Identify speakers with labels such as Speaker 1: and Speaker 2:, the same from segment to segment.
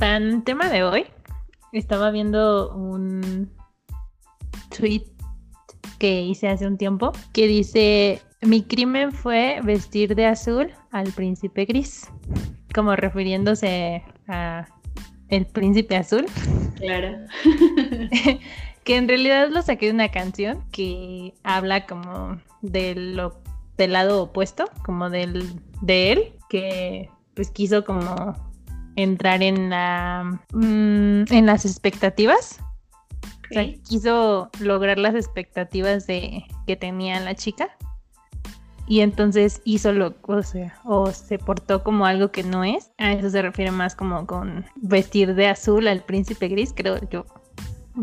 Speaker 1: El tema de hoy, estaba viendo un tweet que hice hace un tiempo que dice, mi crimen fue vestir de azul al príncipe gris, como refiriéndose a el príncipe azul.
Speaker 2: Claro.
Speaker 1: que en realidad lo saqué de una canción que habla como del, del lado opuesto, como del, de él, que pues quiso como entrar en la mm, en las expectativas. O sea, quiso lograr las expectativas de que tenía la chica. Y entonces hizo lo, o sea, o se portó como algo que no es. A eso se refiere más como con vestir de azul al príncipe gris, creo yo.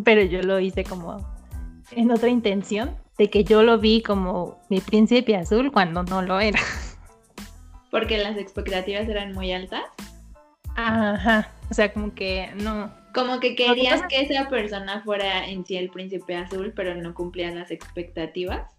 Speaker 1: Pero yo lo hice como en otra intención, de que yo lo vi como mi príncipe azul cuando no lo era.
Speaker 2: Porque las expectativas eran muy altas.
Speaker 1: Ajá, o sea, como que no.
Speaker 2: Como que querías que esa persona fuera en sí el príncipe azul, pero no cumplían las expectativas.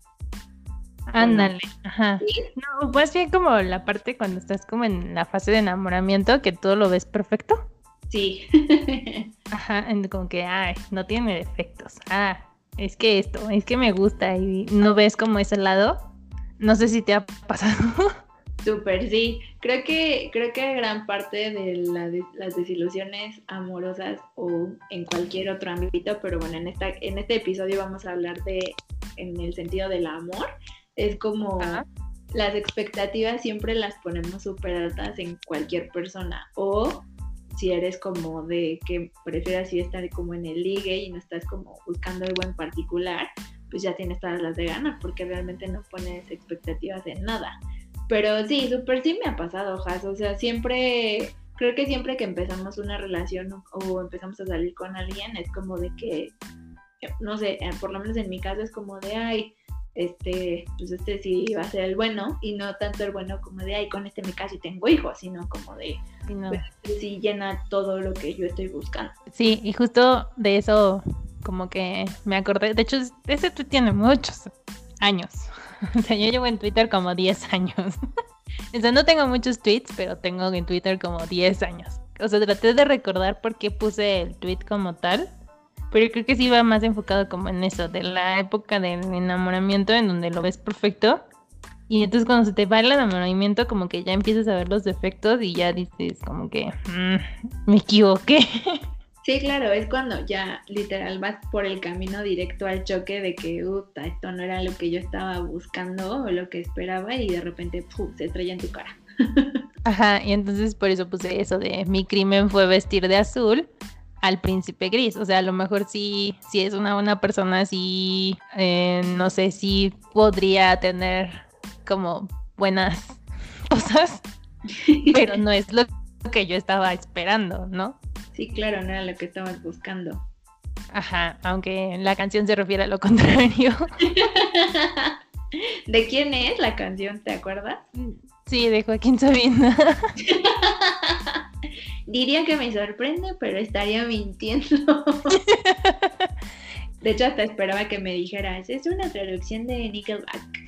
Speaker 1: Ándale, ajá. No, pues bien como la parte cuando estás como en la fase de enamoramiento, que todo lo ves perfecto.
Speaker 2: Sí.
Speaker 1: ajá, como que, ay, no tiene defectos. Ah, es que esto, es que me gusta y no ves como ese lado. No sé si te ha pasado.
Speaker 2: Súper, sí. Creo que, creo que gran parte de las desilusiones amorosas o en cualquier otro ámbito, pero bueno, en, esta, en este episodio vamos a hablar de, en el sentido del amor, es como las expectativas siempre las ponemos súper altas en cualquier persona o si eres como de que prefieras ir estar como en el ligue y no estás como buscando algo en particular, pues ya tienes todas las de ganas porque realmente no pones expectativas en nada. Pero sí, súper sí me ha pasado, Jas. O sea, siempre, creo que siempre que empezamos una relación o, empezamos a salir con alguien, es como de que, no sé, eh, por lo menos en mi caso es como de, ay, este, pues este sí va a ser el bueno, y no tanto el bueno como de, ay, con este me caso y tengo hijos, sino como de, sí, pues, este llena todo lo que yo estoy buscando.
Speaker 1: Sí, y justo de eso, como que me acordé, de hecho, ese tú tiene muchos años. O sea, yo llevo en Twitter como 10 años. O sea, no tengo muchos tweets, pero tengo en Twitter como 10 años. O sea, traté de recordar por qué puse el tweet como tal. Pero creo que sí va más enfocado como en eso, de la época del enamoramiento en donde lo ves perfecto. Y entonces cuando se te va el enamoramiento, como que ya empiezas a ver los defectos y ya dices como que mm, me equivoqué.
Speaker 2: Sí, claro, es cuando ya literal vas por el camino directo al choque de que, puta, esto no era lo que yo estaba buscando o lo que esperaba y de repente se estrella en tu cara.
Speaker 1: Ajá, y entonces por eso puse eso de mi crimen fue vestir de azul al príncipe gris. O sea, a lo mejor sí, si es una buena persona, sí, eh, no sé si podría tener como buenas cosas, pero no es lo que yo estaba esperando, ¿no?
Speaker 2: Sí, claro, no era lo que estabas buscando.
Speaker 1: Ajá, aunque la canción se refiere a lo contrario.
Speaker 2: ¿De quién es la canción? ¿Te acuerdas?
Speaker 1: Sí, de Joaquín Sabina.
Speaker 2: Diría que me sorprende, pero estaría mintiendo. De hecho, hasta esperaba que me dijeras, es una traducción de Nickelback.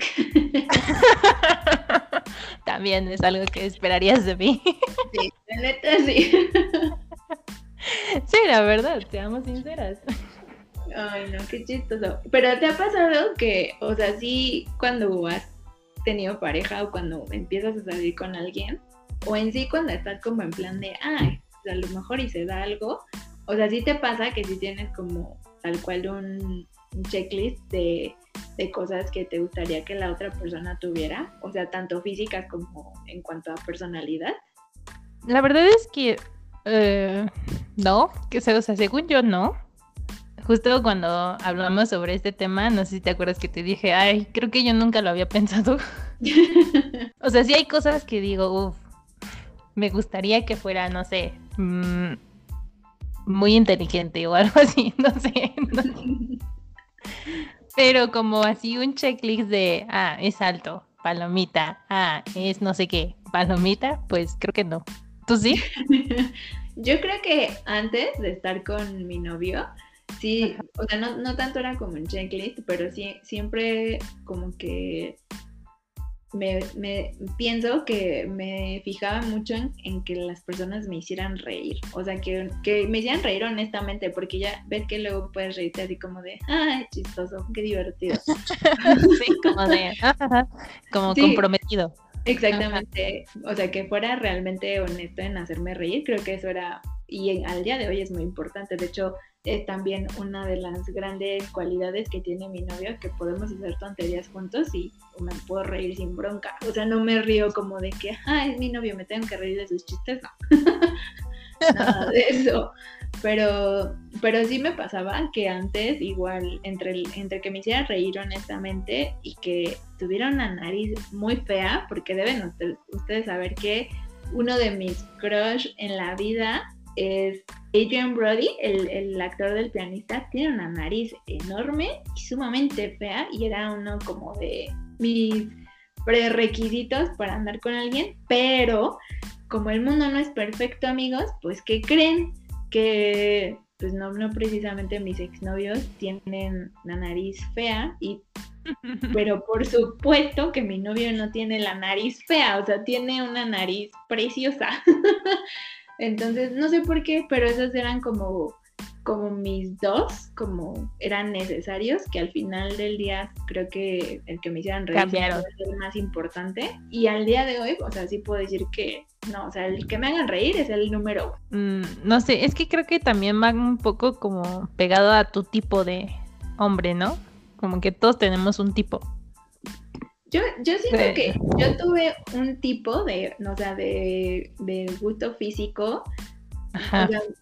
Speaker 1: También es algo que esperarías de mí.
Speaker 2: Sí, la neta sí.
Speaker 1: Sí, la verdad, seamos sinceras.
Speaker 2: Ay, no, qué chistoso. Pero ¿te ha pasado que, o sea, sí, cuando has tenido pareja o cuando empiezas a salir con alguien, o en sí cuando estás como en plan de, ay, a lo mejor y se da algo, o sea, sí te pasa que sí tienes como tal cual un, checklist de, cosas que te gustaría que la otra persona tuviera, o sea, tanto físicas como en cuanto a personalidad.
Speaker 1: La verdad es que eh, no, que o sea, según yo no. Justo cuando hablamos sobre este tema, no sé si te acuerdas que te dije, ay, creo que yo nunca lo había pensado. o sea, sí hay cosas que digo, uff, me gustaría que fuera, no sé, mm, muy inteligente o algo así, no sé. Pero como así un checklist de, ah, es alto, palomita, ah, es no sé qué, palomita, pues creo que no. ¿Tú sí?
Speaker 2: Yo creo que antes de estar con mi novio, sí, o sea, no, tanto era como un checklist, pero sí, siempre como que me, me, pienso que me fijaba mucho en, que las personas me hicieran reír, o sea, que, que, me hicieran reír honestamente, porque ya ves que luego puedes reírte así como de, ay, chistoso, qué divertido.
Speaker 1: sí, como de, como comprometido.
Speaker 2: Exactamente, o sea, que fuera realmente honesto en hacerme reír, creo que eso era, y al día de hoy es muy importante, de hecho, es también una de las grandes cualidades que tiene mi novio, que podemos hacer tonterías juntos y me puedo reír sin bronca. O sea, no me río como de que, ah, es mi novio, me tengo que reír de sus chistes, no. Nada de eso. Pero, pero sí me pasaba que antes, igual, entre, entre que me hiciera reír honestamente y que tuviera una nariz muy fea, porque deben ustedes saber que uno de mis crush en la vida es Adrian Brody, el, actor del pianista, tiene una nariz enorme y sumamente fea y era uno como de mis prerequisitos para andar con alguien, pero como el mundo no es perfecto amigos, pues ¿qué creen? Que pues no, no precisamente mis exnovios tienen la nariz fea y pero por supuesto que mi novio no tiene la nariz fea, o sea, tiene una nariz preciosa. Entonces, no sé por qué, pero esos eran como, como mis dos, como eran necesarios, que al final del día creo que el que me hicieran reír es el más importante. Y al día de hoy, o sea, sí puedo decir que no, o sea, el que me hagan reír es el número
Speaker 1: uno. Mm, no sé, es que creo que también va un poco como pegado a tu tipo de hombre, ¿no? Como que todos tenemos un tipo.
Speaker 2: Yo, yo siento que yo tuve un tipo de, o sea, de, gusto físico,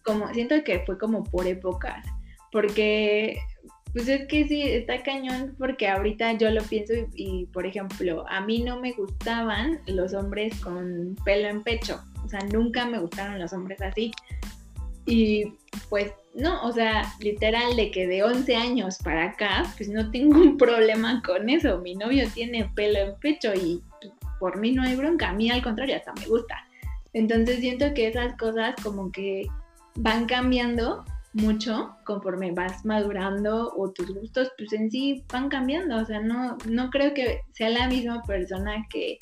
Speaker 2: Como, siento que fue como por épocas, porque, pues es que sí, está cañón, porque ahorita yo lo pienso y, por ejemplo, a mí no me gustaban los hombres con pelo en pecho, o sea, nunca me gustaron los hombres así. Y pues no, o sea, literal de que de 11 años para acá, pues no tengo un problema con eso. Mi novio tiene pelo en pecho y por mí no hay bronca. A mí al contrario, hasta me gusta. Entonces siento que esas cosas como que van cambiando mucho conforme vas madurando o tus gustos pues en sí van cambiando. O sea, no, no creo que sea la misma persona que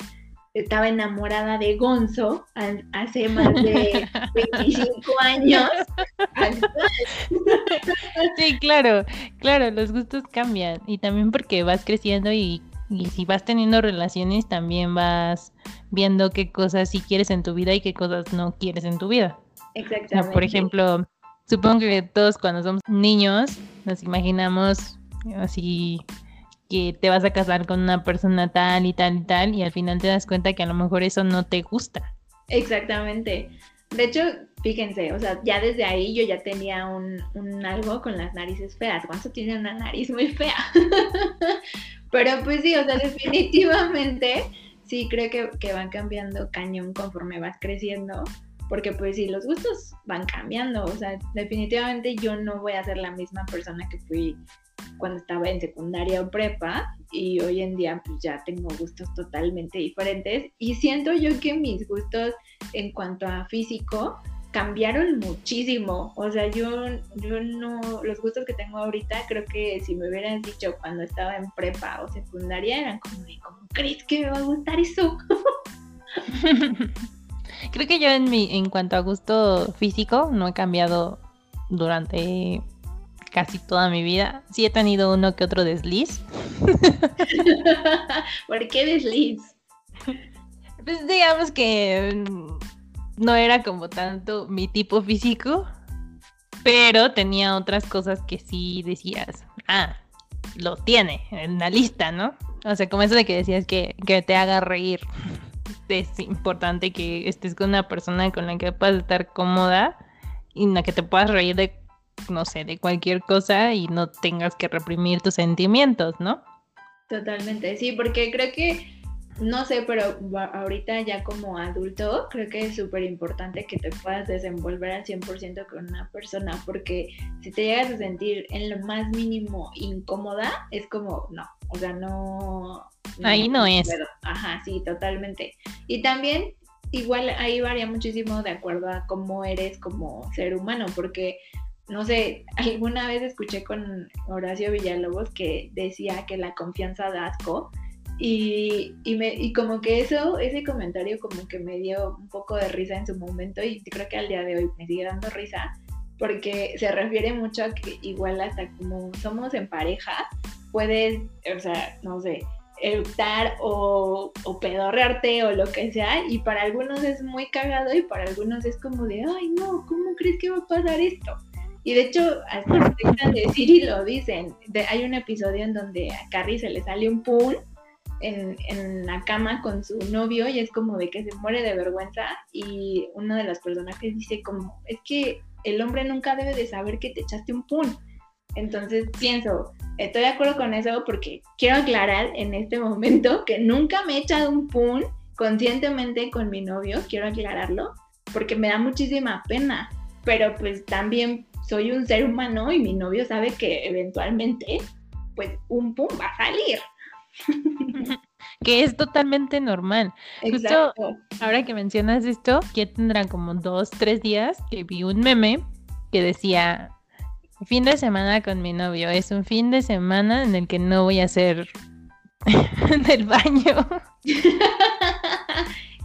Speaker 2: estaba enamorada de Gonzo hace más de 25 años.
Speaker 1: Sí, claro, claro, los gustos cambian y también porque vas creciendo y, si vas teniendo relaciones también vas viendo qué cosas sí quieres en tu vida y qué cosas no quieres en tu vida.
Speaker 2: Exactamente.
Speaker 1: por ejemplo, supongo que todos cuando somos niños nos imaginamos así que te vas a casar con una persona tal y tal y tal y al final te das cuenta que a lo mejor eso no te gusta.
Speaker 2: Exactamente. De hecho, fíjense, o sea, ya desde ahí yo ya tenía un, algo con las narices feas. Juanzo tiene una nariz muy fea. Pero pues sí, o sea, definitivamente sí creo que, que van cambiando cañón conforme vas creciendo porque pues sí, los gustos van cambiando, o sea, definitivamente yo no voy a ser la misma persona que fui cuando estaba en secundaria o prepa y hoy en día pues ya tengo gustos totalmente diferentes. Y siento yo que mis gustos en cuanto a físico cambiaron muchísimo, o sea, yo, yo no, los gustos que tengo ahorita creo que si me hubieran dicho cuando estaba en prepa o secundaria eran como, ¿cómo crees que me va a gustar eso?
Speaker 1: creo que yo en mi, en cuanto a gusto físico no he cambiado durante casi toda mi vida. Sí he tenido uno que otro desliz.
Speaker 2: ¿Por qué desliz?
Speaker 1: Pues digamos que no era como tanto mi tipo físico, pero tenía otras cosas que sí decías, ah, lo tiene en la lista, ¿no? O sea, como eso de que decías que, que te haga reír. Es importante que estés con una persona con la que puedas estar cómoda y en la que te puedas reír de no sé, de cualquier cosa y no tengas que reprimir tus sentimientos, ¿no?
Speaker 2: Totalmente, sí, porque creo que, no sé, pero ahorita ya como adulto, creo que es súper importante que te puedas desenvolver al 100% con una persona, porque si te llegas a sentir en lo más mínimo incómoda, es como, no, o sea, no...
Speaker 1: ahí no, es.
Speaker 2: Ajá, sí, totalmente. Y también igual ahí varía muchísimo de acuerdo a cómo eres como ser humano, porque no sé, alguna vez escuché con Horacio Villalobos que decía que la confianza da asco Y, y, me, y como que eso, ese comentario como que me dio un poco de risa en su momento y creo que al día de hoy me sigue dando risa porque se refiere mucho a que igual hasta como somos en pareja, puedes, o sea, no sé, eructar o, o, pedorrearte o lo que sea, y para algunos es muy cagado y para algunos es como de, ay no, ¿cómo crees que va a pasar esto? Y de hecho, hasta lo decir y lo dicen. hay un episodio en donde a Carrie se le sale un pool en, en, la cama con su novio y es como de que se muere de vergüenza y uno de los personajes dice como, es que el hombre nunca debe de saber que te echaste un pool. Entonces pienso, estoy de acuerdo con eso porque quiero aclarar en este momento que nunca me he echado un pun conscientemente con mi novio, quiero aclararlo, porque me da muchísima pena, pero pues también soy un ser humano y mi novio sabe que eventualmente pues un pum va a salir.
Speaker 1: que es totalmente normal. Justo ahora que mencionas esto, que tendrán como dos, tres días que vi un meme que decía, fin de semana con mi novio, es un fin de semana en el que no voy a hacer del baño.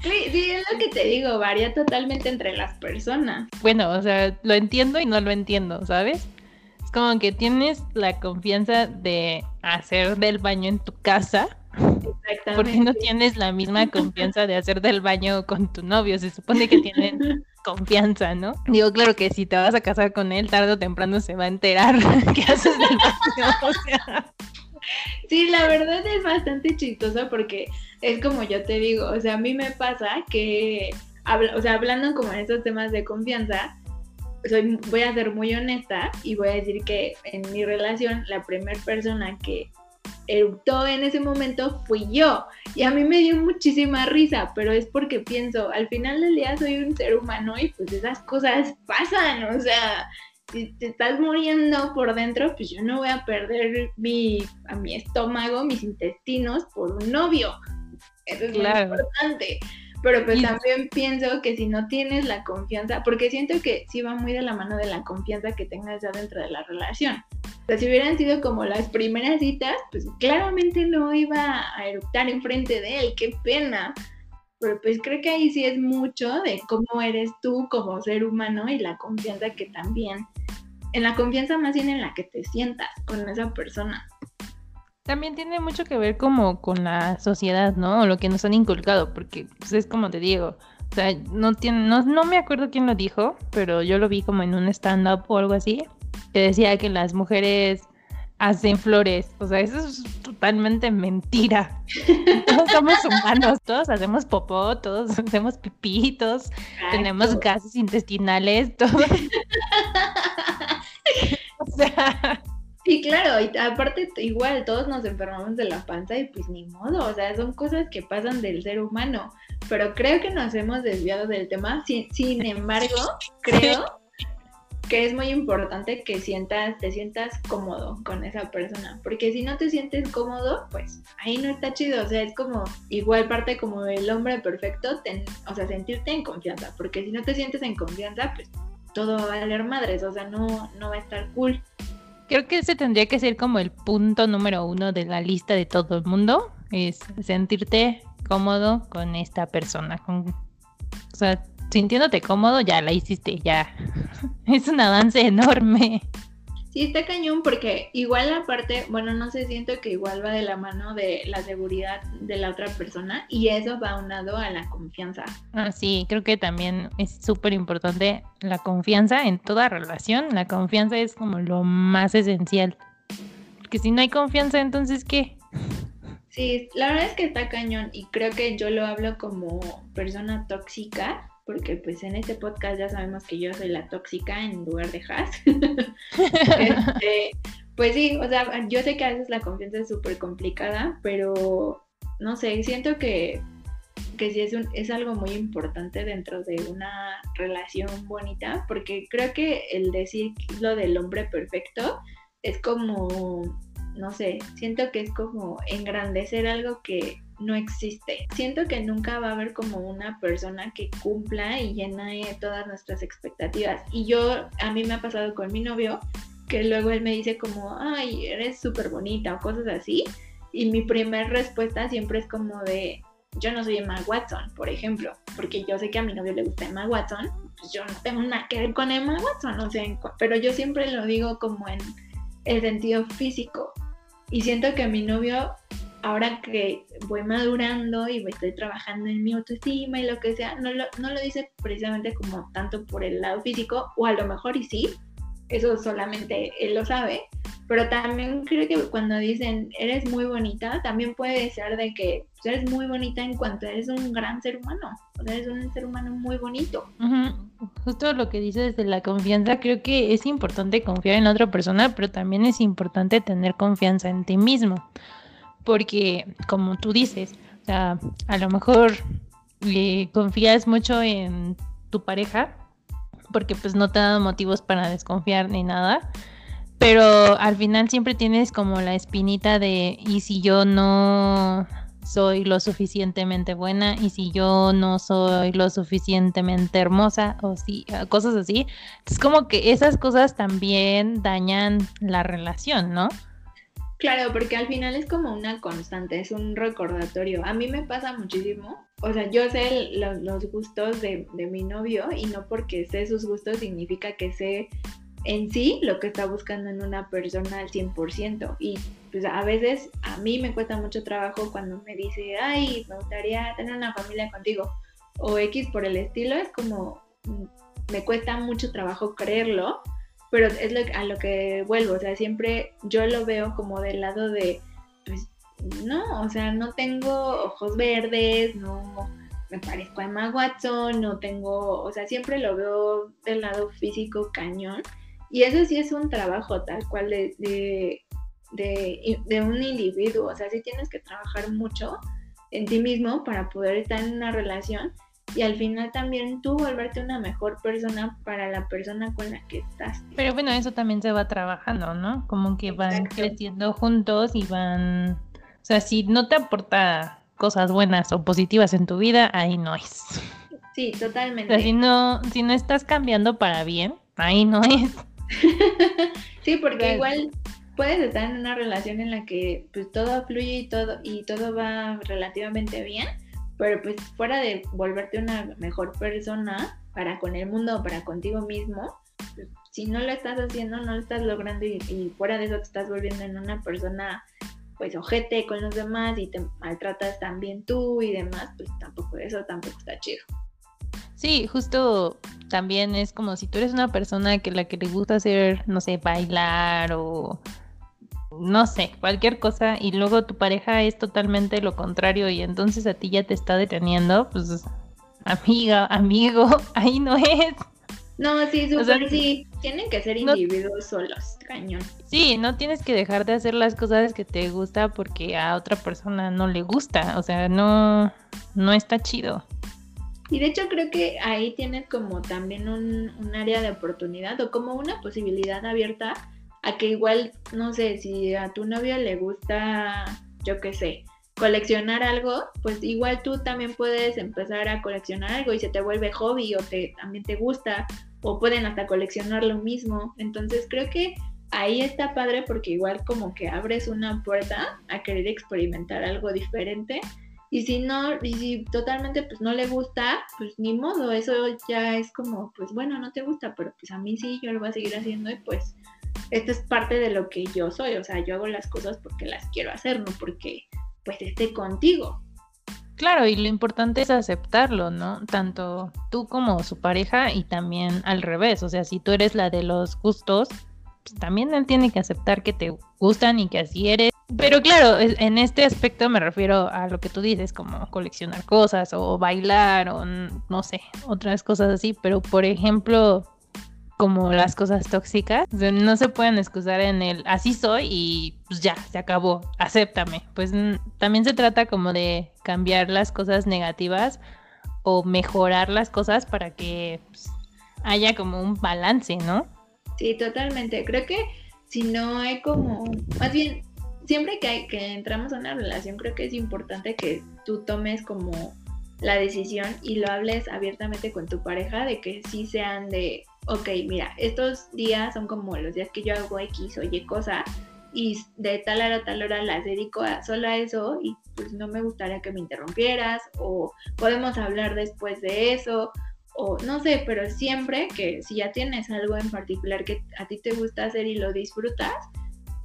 Speaker 2: Sí, es lo que te digo, varía totalmente entre las personas.
Speaker 1: Bueno, o sea, lo entiendo y no lo entiendo, ¿sabes? Como que tienes la confianza de hacer del baño en tu casa. Exactamente. Porque no tienes la misma confianza de hacer del baño con tu novio. Se supone que tienen confianza, ¿no? Digo, claro que si te vas a casar con él, tarde o temprano se va a enterar que haces del baño. O sea.
Speaker 2: Sí, la verdad es bastante chistoso porque es como yo te digo, o sea, a mí me pasa que, o sea, hablando como en estos temas de confianza, soy, voy a ser muy honesta y voy a decir que en mi relación la primera persona que eruptó en ese momento fui yo. Y a mí me dio muchísima risa, pero es porque pienso, al final del día soy un ser humano y pues esas cosas pasan, o sea, si te estás muriendo por dentro, pues yo no voy a perder mi, a mi estómago, mis intestinos por un novio. Eso es muy importante. Pero pues también pienso que si no tienes la confianza, porque siento que sí va muy de la mano de la confianza que tengas ya dentro de la relación. O sea, si hubieran sido como las primeras citas, pues claramente no iba a eructar enfrente de él, qué pena. Pero pues creo que ahí sí es mucho de cómo eres tú como ser humano y la confianza que también, en la confianza más bien en la que te sientas con esa persona.
Speaker 1: También tiene mucho que ver como con la sociedad, ¿no? O lo que nos han inculcado, porque pues, es como te digo, o sea, no, tiene, no, no me acuerdo quién lo dijo, pero yo lo vi como en un stand-up o algo así, que decía que las mujeres hacen flores. O sea, eso es totalmente mentira. Todos somos humanos, todos hacemos popó, todos hacemos pipitos, tenemos gases intestinales, todos.
Speaker 2: o sea. Sí, claro, y aparte igual todos nos enfermamos de la panza y pues ni modo, o sea, son cosas que pasan del ser humano, pero creo que nos hemos desviado del tema, sin, sin embargo, creo que es muy importante que sientas, te sientas cómodo con esa persona, porque si no te sientes cómodo, pues ahí no está chido, o sea, es como igual parte como del hombre perfecto, o sea, sentirte en confianza, porque si no te sientes en confianza, pues todo va a valer madres, o sea, no, no va a estar cool.
Speaker 1: Creo que ese tendría que ser como el punto número uno de la lista de todo el mundo, es sentirte cómodo con esta persona, con, o sea, sintiéndote cómodo, ya la hiciste, ya. es un avance enorme.
Speaker 2: Sí, está cañón porque igual aparte, bueno, no sé, siento que igual va de la mano de la seguridad de la otra persona y eso va unado a la confianza.
Speaker 1: Ah, sí, creo que también es súper importante la confianza en toda relación. La confianza es como lo más esencial. Porque si no hay confianza, entonces ¿qué?
Speaker 2: Sí, la verdad es que está cañón y creo que yo lo hablo como persona tóxica porque pues en este podcast ya sabemos que yo soy la tóxica en lugar de Has. Este, pues sí, o sea, yo sé que a veces la confianza es súper complicada, pero no sé, siento que, que sí es, un, es algo muy importante dentro de una relación bonita, porque creo que el decir lo del hombre perfecto es como, no sé, siento que es como engrandecer algo que no existe. Siento que nunca va a haber como una persona que cumpla y llene todas nuestras expectativas. Y yo, a mí me ha pasado con mi novio, que luego él me dice como, ay, eres súper bonita o cosas así. Y mi primera respuesta siempre es como de, yo no soy Emma Watson, por ejemplo, porque yo sé que a mi novio le gusta Emma Watson, pues yo no tengo nada que ver con Emma Watson, o sea, pero yo siempre lo digo como en el sentido físico. Y siento que mi novio, ahora que voy madurando y estoy trabajando en mi autoestima y lo que sea, no lo, no lo dice precisamente como tanto por el lado físico, o a lo mejor y sí, eso solamente él lo sabe, pero también creo que cuando dicen eres muy bonita, también puede ser de que pues, eres muy bonita en cuanto eres un gran ser humano, o sea, eres un ser humano muy bonito.
Speaker 1: Justo lo que dices de la confianza, creo que es importante confiar en otra persona, pero también es importante tener confianza en ti mismo, porque como tú dices, o sea, a lo mejor eh, confías mucho en tu pareja, porque pues no te ha dado motivos para desconfiar ni nada pero al final siempre tienes como la espinita de, ¿y si yo no soy lo suficientemente buena? ¿Y si yo no soy lo suficientemente hermosa? O si, cosas así. Es como que esas cosas también dañan la relación, ¿no?
Speaker 2: Claro, porque al final es como una constante, es un recordatorio. A mí me pasa muchísimo. O sea, yo sé los gustos de, de mi novio y no porque sé sus gustos significa que sé en sí lo que está buscando en una persona al 100%. Y pues a veces a mí me cuesta mucho trabajo cuando me dice, ay, me gustaría tener una familia contigo. O X por el estilo, es como, mm, me cuesta mucho trabajo creerlo, pero es lo, a lo que vuelvo. O sea, siempre yo lo veo como del lado de, pues no, o sea, no tengo ojos verdes, no me parezco a Emma Watson, no tengo, o sea, siempre lo veo del lado físico cañón y eso sí es un trabajo tal cual de, de, un individuo, o sea, sí tienes que trabajar mucho en ti mismo para poder estar en una relación y al final también tú volverte una mejor persona para la persona con la que estás.
Speaker 1: Pero bueno, eso también se va trabajando, ¿no? Como que van creciendo juntos y van, o sea, si no te aporta cosas buenas o positivas en tu vida, ahí no es.
Speaker 2: Sí, totalmente.
Speaker 1: O sea, si no, si no estás cambiando para bien, ahí no es.
Speaker 2: sí, porque igual puedes estar en una relación en la que pues todo fluye y todo y todo va relativamente bien, pero pues fuera de volverte una mejor persona para con el mundo o para contigo mismo, pues, si no lo estás haciendo, no lo estás logrando y, fuera de eso te estás volviendo en una persona pues ojete con los demás y te maltratas también tú y demás, pues tampoco eso tampoco está chido.
Speaker 1: Sí, justo también es como si tú eres una persona que la que le gusta hacer, no sé, bailar o no sé, cualquier cosa y luego tu pareja es totalmente lo contrario y entonces a ti ya te está deteniendo, pues amiga, amigo, ahí no es.
Speaker 2: No, sí, súper sí. Tienen que ser individuos solos, cañón.
Speaker 1: Sí, no tienes que dejar de hacer las cosas que te gusta porque a otra persona no le gusta. O sea, no, no está chido.
Speaker 2: Y de hecho creo que ahí tienes como también un, un, área de oportunidad o como una posibilidad abierta a que igual, no sé, si a tu novio le gusta, yo qué sé, coleccionar algo, pues igual tú también puedes empezar a coleccionar algo y se te vuelve hobby o te, también te gusta o pueden hasta coleccionar lo mismo. Entonces creo que ahí está padre porque igual como que abres una puerta a querer experimentar algo diferente y si no, y si totalmente pues no le gusta, pues ni modo, eso ya es como, pues bueno, no te gusta, pero pues a mí sí, yo lo voy a seguir haciendo y pues esto es parte de lo que yo soy, o sea, yo hago las cosas porque las quiero hacer, no porque pues esté contigo.
Speaker 1: Claro, y lo importante es aceptarlo, ¿no? Tanto tú como su pareja y también al revés, o sea, si tú eres la de los gustos, pues también él tiene que aceptar que te gustan y que así eres pero claro, en este aspecto me refiero a lo que tú dices, como coleccionar cosas o bailar o no sé, otras cosas así. Pero por ejemplo, como las cosas tóxicas, no se pueden excusar en el así soy y pues ya, se acabó, acéptame. Pues también se trata como de cambiar las cosas negativas o mejorar las cosas para que pues, haya como un balance, ¿no?
Speaker 2: Sí, totalmente. Creo que si no hay como, más bien siempre que, que entramos a una relación, creo que es importante que tú tomes como la decisión y lo hables abiertamente con tu pareja de que sí sean de, ok, mira, estos días son como los días que yo hago X o Y cosa y de tal hora a tal hora las dedico solo a eso y pues no me gustaría que me interrumpieras o podemos hablar después de eso o no sé, pero siempre que si ya tienes algo en particular que a ti te gusta hacer y lo disfrutas,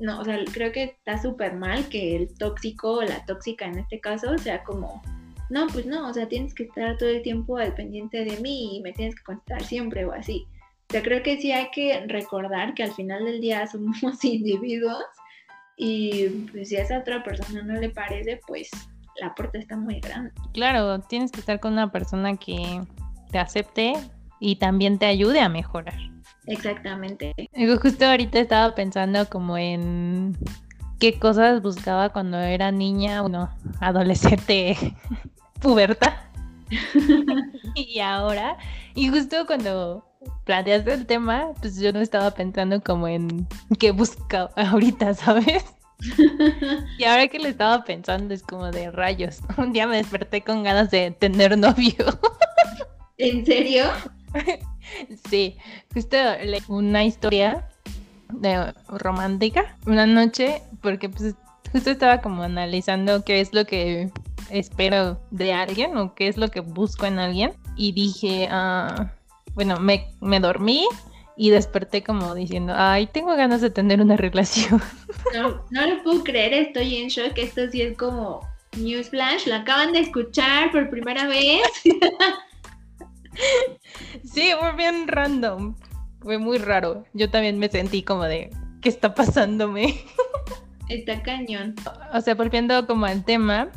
Speaker 2: no, o sea, creo que está súper mal que el tóxico o la tóxica en este caso sea como, no, pues no, o sea, tienes que estar todo el tiempo al pendiente de mí y me tienes que contestar siempre o así. O sea, creo que sí hay que recordar que al final del día somos individuos y pues si a esa otra persona no le parece, pues la puerta está muy grande.
Speaker 1: Claro, tienes que estar con una persona que te acepte y también te ayude a mejorar.
Speaker 2: Exactamente.
Speaker 1: Justo ahorita estaba pensando como en qué cosas buscaba cuando era niña, bueno, adolescente, puberta. y ahora, y justo cuando planteaste el tema, pues yo no estaba pensando como en qué buscaba ahorita, ¿sabes? y ahora que le estaba pensando es como de rayos. Un día me desperté con ganas de tener novio.
Speaker 2: ¿En serio?
Speaker 1: sí, justo una historia de romántica una noche porque pues justo estaba como analizando qué es lo que espero de alguien o qué es lo que busco en alguien y dije, ah, bueno, me, me dormí y desperté como diciendo, ay, tengo ganas de tener una relación.
Speaker 2: No, no lo puedo creer, estoy en shock, esto sí es como Newsflash, lo acaban de escuchar por primera vez.
Speaker 1: Sí, fue bien random. Fue muy raro. Yo también me sentí como de, ¿qué está pasándome?
Speaker 2: Está cañón.
Speaker 1: O sea, volviendo como al tema,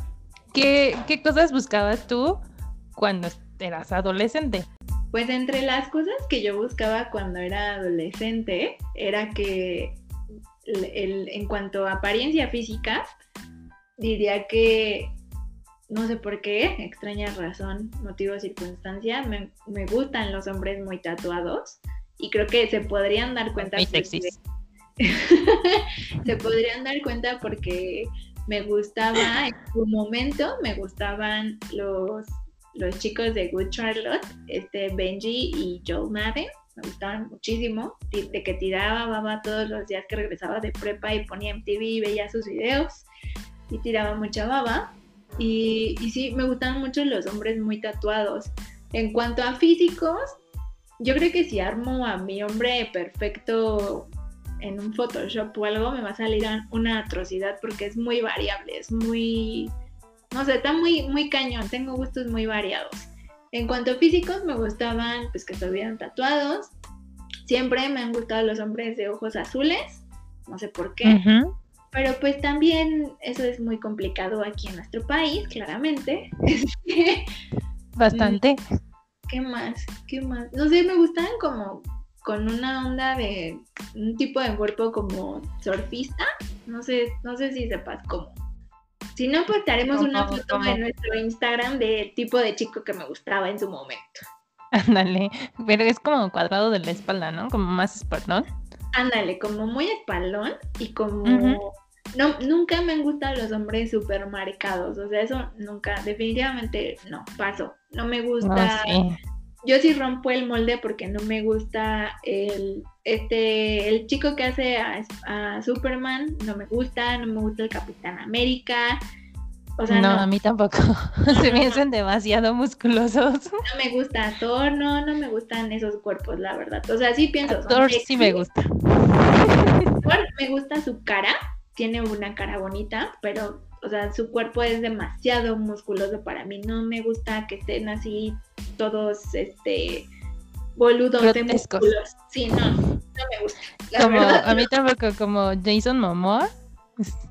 Speaker 1: ¿qué, qué cosas buscabas tú cuando eras adolescente?
Speaker 2: Pues entre las cosas que yo buscaba cuando era adolescente era que en cuanto a apariencia física, diría que no sé por qué, extraña razón, motivo, circunstancia, me, gustan los hombres muy tatuados y creo que se podrían dar cuenta. se podrían dar cuenta porque me gustaba, en su momento me gustaban los, los chicos de Good Charlotte, este Benji y Joel Madden, me gustaban muchísimo, de que tiraba baba todos los días que regresaba de prepa y ponía MTV y veía sus videos y tiraba mucha baba. Y, sí, me gustan mucho los hombres muy tatuados. En cuanto a físicos, yo creo que si armo a mi hombre perfecto en un Photoshop o algo, me va a salir una atrocidad porque es muy variable, es muy, no sé, está muy, muy cañón, tengo gustos muy variados. En cuanto a físicos, me gustaban, pues que estuvieran tatuados. Siempre me han gustado los hombres de ojos azules, no sé por qué. Pero pues también eso es muy complicado aquí en nuestro país, claramente.
Speaker 1: Bastante.
Speaker 2: ¿Qué más? ¿Qué más? No sé, me gustaban como con una onda de un tipo de cuerpo como surfista. No sé, no sé si sepas cómo. Si no, pues haremos una foto en nuestro Instagram del tipo de chico que me gustaba en su momento.
Speaker 1: Ándale, pero es como cuadrado de la espalda, ¿no? Como más espaldón.
Speaker 2: Ándale, como muy espaldón y como no, nunca me han gustado los hombres súper marcados, o sea, eso nunca, definitivamente no, paso, no me gusta. Yo sí rompo el molde porque no me gusta el, este, el chico que hace a, Superman, no me gusta, no me gusta el Capitán América, o sea,
Speaker 1: no, a mí tampoco. Se me hacen demasiado musculosos.
Speaker 2: No me gusta Thor, no, no me gustan esos cuerpos, la verdad. O sea, sí pienso.
Speaker 1: Thor sí me gusta.
Speaker 2: Thor me gusta su cara, tiene una cara bonita, pero, o sea, su cuerpo es demasiado musculoso para mí. No me gusta que estén así todos, este, boludos de músculos. Sí, no, no me gusta.
Speaker 1: como, a mí tampoco, como Jason Momoa.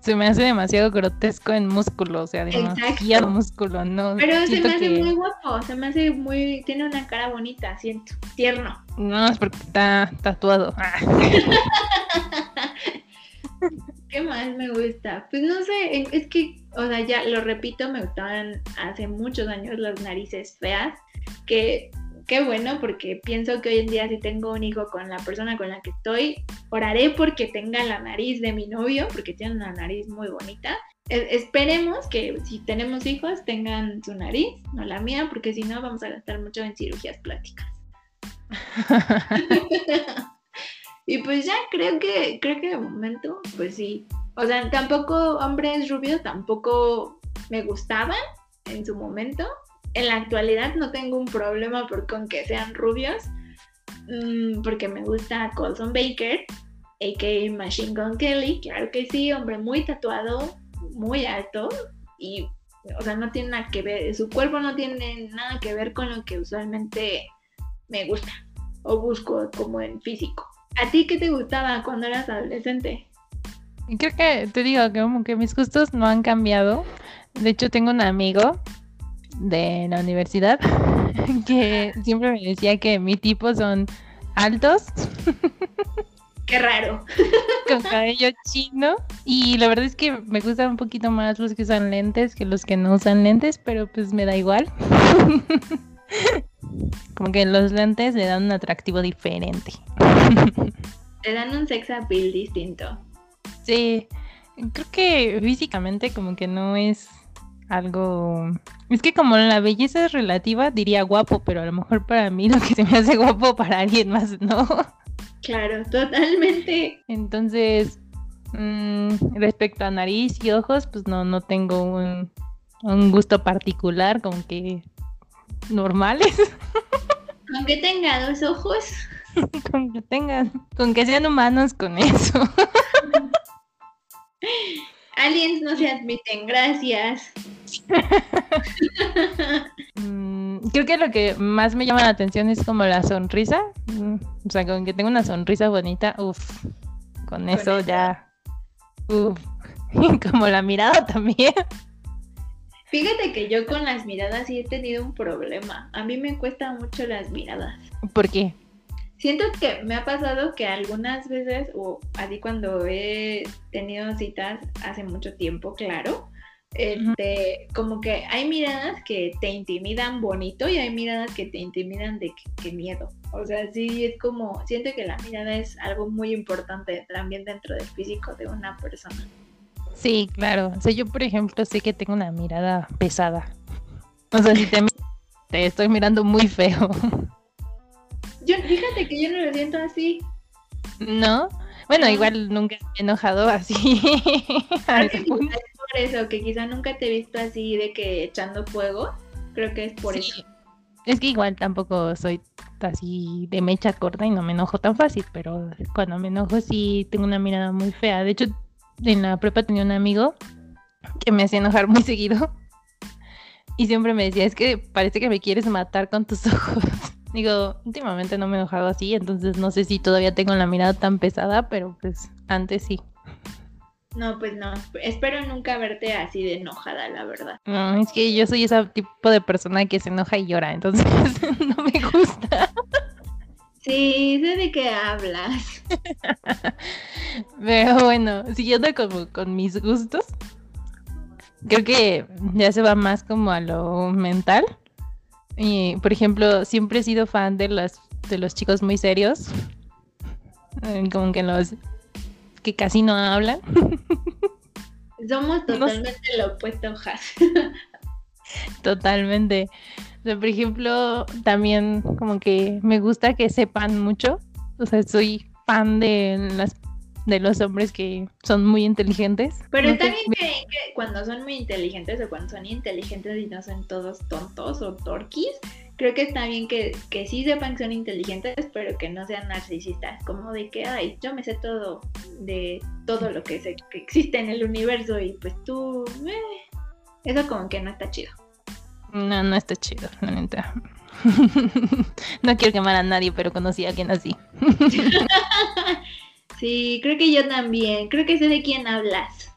Speaker 1: Se me hace demasiado grotesco en músculo, o sea, demasiado músculo, ¿no?
Speaker 2: Pero se me hace muy guapo, se me hace muy, tiene una cara bonita, siento, tierno.
Speaker 1: No, es porque está tatuado.
Speaker 2: ¿Qué más me gusta? Pues no sé, es que, o sea, ya lo repito, me gustaban hace muchos años las narices feas, que qué bueno, porque pienso que hoy en día si tengo un hijo con la persona con la que estoy, oraré porque tenga la nariz de mi novio, porque tiene una nariz muy bonita. esperemos que si tenemos hijos tengan su nariz, no la mía, porque si no vamos a gastar mucho en cirugías plásticas. Y pues ya creo que, creo que de momento, pues sí. O sea, tampoco hombres rubios tampoco me gustaban en su momento. En la actualidad no tengo un problema por con que sean rubios, mm, porque me gusta Colson Baker, a.k.a. Machine Gun Kelly, claro que sí, hombre muy tatuado, muy alto y, o sea, no tiene nada que ver, su cuerpo no tiene nada que ver con lo que usualmente me gusta o busco como en físico. ¿A ti qué te gustaba cuando eras adolescente?
Speaker 1: Creo que te digo que como que mis gustos no han cambiado. De hecho, tengo un amigo de la universidad que siempre me decía que mi tipo son altos.
Speaker 2: Qué raro.
Speaker 1: Con cabello chino. Y la verdad es que me gustan un poquito más los que usan lentes que los que no usan lentes, pero pues me da igual. Como que los lentes le dan un atractivo diferente.
Speaker 2: Le dan un sex appeal distinto.
Speaker 1: Sí, creo que físicamente como que no es algo... Es que como la belleza es relativa, diría guapo, pero a lo mejor para mí lo que se me hace guapo para alguien más, ¿no?
Speaker 2: Claro, totalmente.
Speaker 1: Entonces, mm, respecto a nariz y ojos, pues no, no tengo un, un gusto particular, como que normales.
Speaker 2: Con que tenga dos ojos.
Speaker 1: con que tengan, con que sean humanos con eso.
Speaker 2: Aliens no se admiten, gracias.
Speaker 1: Mm, creo que lo que más me llama la atención es como la sonrisa. Mm, o sea, con que tenga una sonrisa bonita, uff, con eso ya, uff. como la mirada también.
Speaker 2: Fíjate que yo con las miradas sí he tenido un problema. A mí me cuesta mucho las miradas.
Speaker 1: ¿Por qué?
Speaker 2: Siento que me ha pasado que algunas veces, o así cuando he tenido citas hace mucho tiempo, claro, este, como que hay miradas que te intimidan bonito y hay miradas que te intimidan de qué miedo. O sea, sí es como, siento que la mirada es algo muy importante también dentro del físico de una persona.
Speaker 1: Sí, claro. O sea, yo por ejemplo sé que tengo una mirada pesada. O sea, si te, te estoy mirando muy feo.
Speaker 2: Yo, fíjate que yo no lo siento así.
Speaker 1: ¿No? Bueno, igual nunca me he enojado así.
Speaker 2: es por eso, que quizá nunca te he visto así de que echando fuego. Creo que es por eso.
Speaker 1: Es que igual tampoco soy así de mecha corta y no me enojo tan fácil, pero cuando me enojo sí tengo una mirada muy fea. De hecho, en la prepa tenía un amigo que me hacía enojar muy seguido y siempre me decía, es que parece que me quieres matar con tus ojos. Digo, últimamente no me he enojado así, entonces no sé si todavía tengo la mirada tan pesada, pero pues antes sí.
Speaker 2: No, pues no. Espero nunca verte así de enojada, la verdad.
Speaker 1: No, es que yo soy ese tipo de persona que se enoja y llora, entonces no me gusta.
Speaker 2: Sí, sé de qué hablas.
Speaker 1: Pero bueno, siguiendo como con mis gustos, creo que ya se va más como a lo mental. Y, por ejemplo, siempre he sido fan de los, de los chicos muy serios. Eh, como que los que casi no hablan.
Speaker 2: Somos totalmente lo opuesto, Has.
Speaker 1: Totalmente. por ejemplo, también como que me gusta que sepan mucho. O sea, soy fan de las de los hombres que son muy inteligentes.
Speaker 2: Pero también que, cuando son muy inteligentes o cuando son inteligentes y no son todos tontos o torquis, creo que está bien que, que sí sepan que son inteligentes, pero que no sean narcisistas, como de que, ay, yo me sé todo de todo lo que, que existe en el universo y pues tú, eh, eso como que no está chido.
Speaker 1: No, no está chido, la neta. no quiero quemar a nadie, pero conocí a alguien así.
Speaker 2: Sí, creo que yo también. Creo que sé de quién hablas.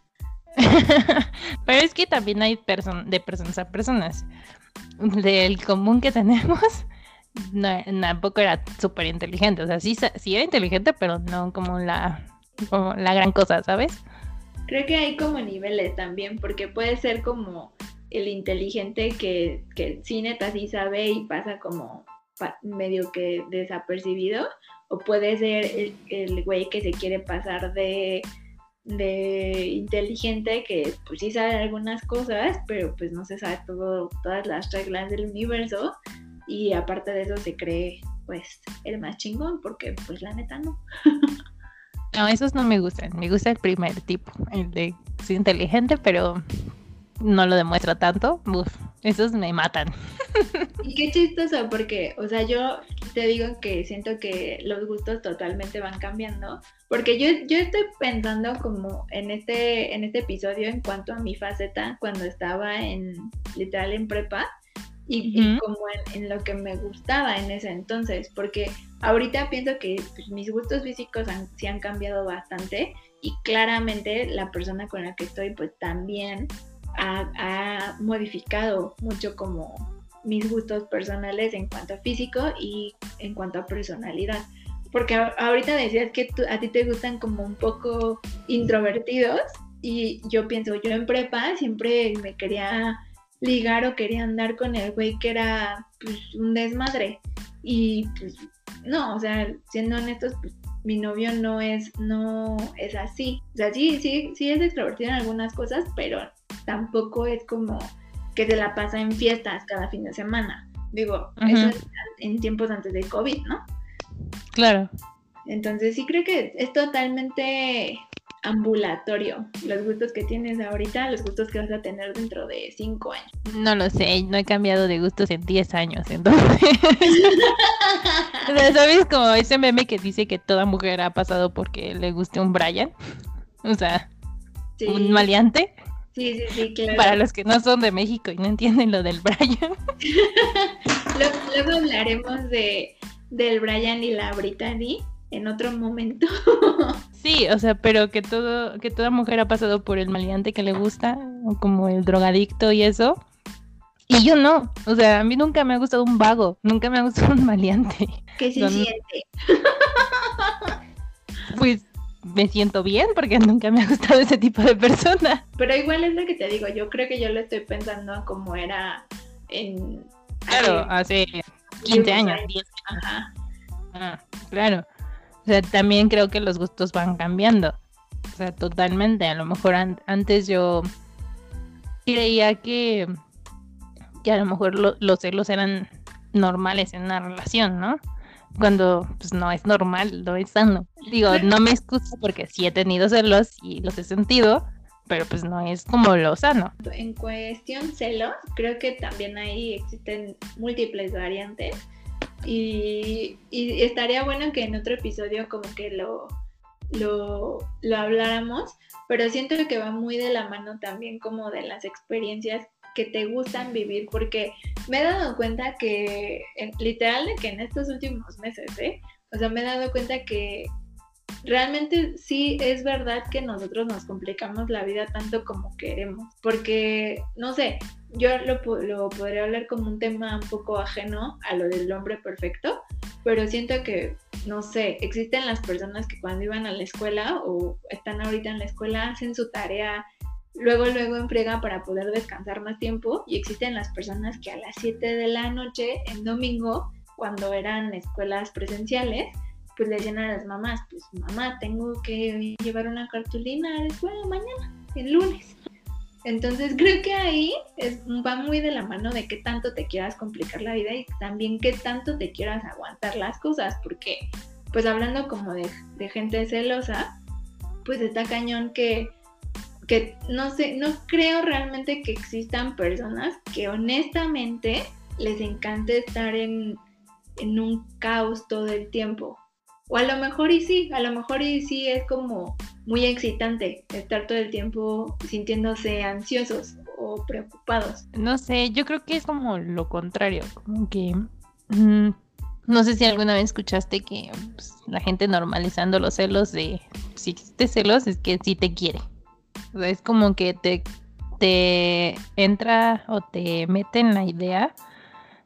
Speaker 1: Pero es que también hay de personas a personas. Del común que tenemos, no, tampoco era súper inteligente. O sea, sí, sí era inteligente, pero no como la, como la gran cosa, ¿sabes?
Speaker 2: Creo que hay como niveles también, porque puede ser como el inteligente que, que sí neta sí sabe y pasa como medio que desapercibido o puede ser el, güey que se quiere pasar de, de inteligente que pues sí sabe algunas cosas, pero pues no se sabe todo, todas las reglas del universo y aparte de eso se cree pues el más chingón, porque pues la neta no.
Speaker 1: no, esos no me gustan. Me gusta el primer tipo, el de soy inteligente, pero no lo demuestra tanto. Uf, esos me matan.
Speaker 2: Y qué chistoso, porque, o sea, yo te digo que siento que los gustos totalmente van cambiando, porque yo, yo estoy pensando como en este, en este episodio en cuanto a mi faceta cuando estaba en, literal, en prepa, y, como en, lo que me gustaba en ese entonces, porque ahorita pienso que pues, mis gustos físicos han, sí han cambiado bastante y claramente la persona con la que estoy pues también ha, modificado mucho como mis gustos personales en cuanto a físico y en cuanto a personalidad. Porque ahorita decías que a ti te gustan como un poco introvertidos y yo pienso, yo en prepa siempre me quería ligar o quería andar con el güey que era pues, un desmadre. Y pues no, o sea, siendo honestos, pues, mi novio no es, no es así. O sea, sí, sí, sí es extrovertido en algunas cosas, pero tampoco es como que se la pasa en fiestas cada fin de semana. Digo, eso es en tiempos antes de COVID, ¿no?
Speaker 1: Claro.
Speaker 2: Entonces sí creo que es totalmente ambulatorio los gustos que tienes ahorita, los gustos que vas a tener dentro de cinco años.
Speaker 1: No lo sé, no he cambiado de gustos en diez años, entonces. ¿Sabes como ese meme que dice que toda mujer ha pasado porque le guste un Brian? O sea, un maleante.
Speaker 2: Sí, sí, sí, claro.
Speaker 1: Para los que no son de México y no entienden lo del Brian.
Speaker 2: luego, hablaremos de del Brian y la Brittany en otro momento.
Speaker 1: sí, o sea, pero que todo, que toda mujer ha pasado por el maleante que le gusta, como el drogadicto y eso. Y yo no, o sea, a mí nunca me ha gustado un vago, nunca me ha gustado un maleante.
Speaker 2: ¿Qué se siente?
Speaker 1: Pues me siento bien porque nunca me ha gustado ese tipo de persona.
Speaker 2: Pero igual es lo que te digo, yo creo que yo lo estoy pensando como era en...
Speaker 1: Claro, hace 15 años, 10 Ajá. Ah, claro. O sea, también creo que los gustos van cambiando. O sea, totalmente. A lo mejor antes yo creía que, que a lo mejor los celos eran normales en una relación, ¿no? cuando pues no es normal, no es sano. Digo, no me excuso porque sí he tenido celos y los he sentido, pero pues no es como lo sano.
Speaker 2: En cuestión celos, creo que también ahí existen múltiples variantes y, y estaría bueno que en otro episodio como que lo, lo, lo habláramos, pero siento que va muy de la mano también como de las experiencias que te gustan vivir, porque me he dado cuenta que, literal, que en estos últimos meses, ¿eh? O sea, me he dado cuenta que realmente sí es verdad que nosotros nos complicamos la vida tanto como queremos, porque, no sé, yo lo, lo podría hablar como un tema un poco ajeno a lo del hombre perfecto, pero siento que, no sé, existen las personas que cuando iban a la escuela o están ahorita en la escuela hacen su tarea luego luego enfrega para poder descansar más tiempo y existen las personas que a las 7 de la noche en domingo, cuando eran escuelas presenciales, pues le decían a las mamás, pues mamá, tengo que llevar una cartulina a la mañana, el lunes. Entonces creo que ahí es, va muy de la mano de qué tanto te quieras complicar la vida y también qué tanto te quieras aguantar las cosas, porque pues hablando como de, de gente celosa, pues está cañón que que no sé, no creo realmente que existan personas que honestamente les encante estar en, un caos todo el tiempo. O a lo mejor y sí, a lo mejor y sí es como muy excitante estar todo el tiempo sintiéndose ansiosos o preocupados.
Speaker 1: No sé, yo creo que es como lo contrario, como que mm, no sé si alguna vez escuchaste que pues, la gente normalizando los celos de si existe celos es que sí te quiere es como que te, te entra o te mete en la idea